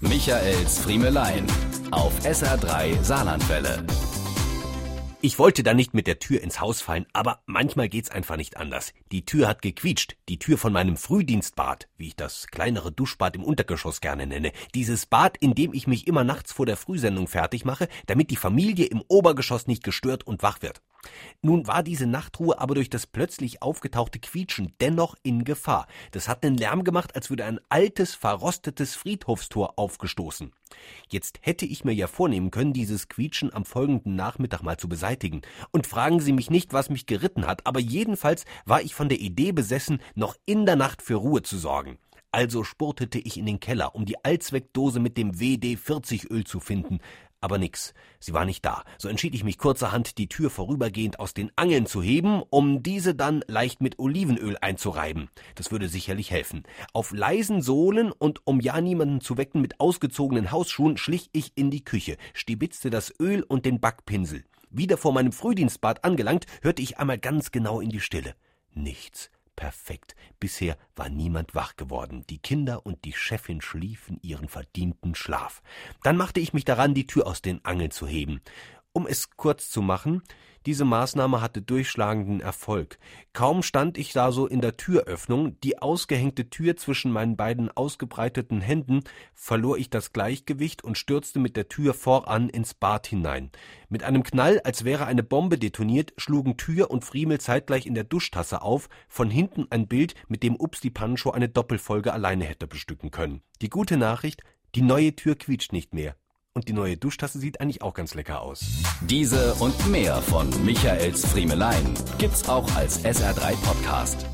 Michaels Friemelein auf SR3 Saarlandwelle. Ich wollte da nicht mit der Tür ins Haus fallen, aber manchmal geht's einfach nicht anders. Die Tür hat gequietscht, die Tür von meinem Frühdienstbad, wie ich das kleinere Duschbad im Untergeschoss gerne nenne. Dieses Bad, in dem ich mich immer nachts vor der Frühsendung fertig mache, damit die Familie im Obergeschoss nicht gestört und wach wird. Nun war diese Nachtruhe aber durch das plötzlich aufgetauchte Quietschen dennoch in Gefahr. Das hat einen Lärm gemacht, als würde ein altes, verrostetes Friedhofstor aufgestoßen. Jetzt hätte ich mir ja vornehmen können, dieses Quietschen am folgenden Nachmittag mal zu beseitigen. Und fragen Sie mich nicht, was mich geritten hat, aber jedenfalls war ich von der Idee besessen, noch in der Nacht für Ruhe zu sorgen. Also spurtete ich in den Keller, um die Allzweckdose mit dem WD-40-Öl zu finden. Aber nix, sie war nicht da. So entschied ich mich kurzerhand, die Tür vorübergehend aus den Angeln zu heben, um diese dann leicht mit Olivenöl einzureiben. Das würde sicherlich helfen. Auf leisen Sohlen und um ja niemanden zu wecken mit ausgezogenen Hausschuhen schlich ich in die Küche, stibitzte das Öl und den Backpinsel. Wieder vor meinem Frühdienstbad angelangt, hörte ich einmal ganz genau in die Stille. Nichts perfekt. Bisher war niemand wach geworden. Die Kinder und die Chefin schliefen ihren verdienten Schlaf. Dann machte ich mich daran, die Tür aus den Angeln zu heben. Um es kurz zu machen, diese Maßnahme hatte durchschlagenden Erfolg. Kaum stand ich da so in der Türöffnung, die ausgehängte Tür zwischen meinen beiden ausgebreiteten Händen, verlor ich das Gleichgewicht und stürzte mit der Tür voran ins Bad hinein. Mit einem Knall, als wäre eine Bombe detoniert, schlugen Tür und Friemel zeitgleich in der Duschtasse auf, von hinten ein Bild, mit dem Ups die Pancho eine Doppelfolge alleine hätte bestücken können. Die gute Nachricht, die neue Tür quietscht nicht mehr. Und die neue Duschtasse sieht eigentlich auch ganz lecker aus. Diese und mehr von Michaels Friemelein gibt's auch als SR3 Podcast.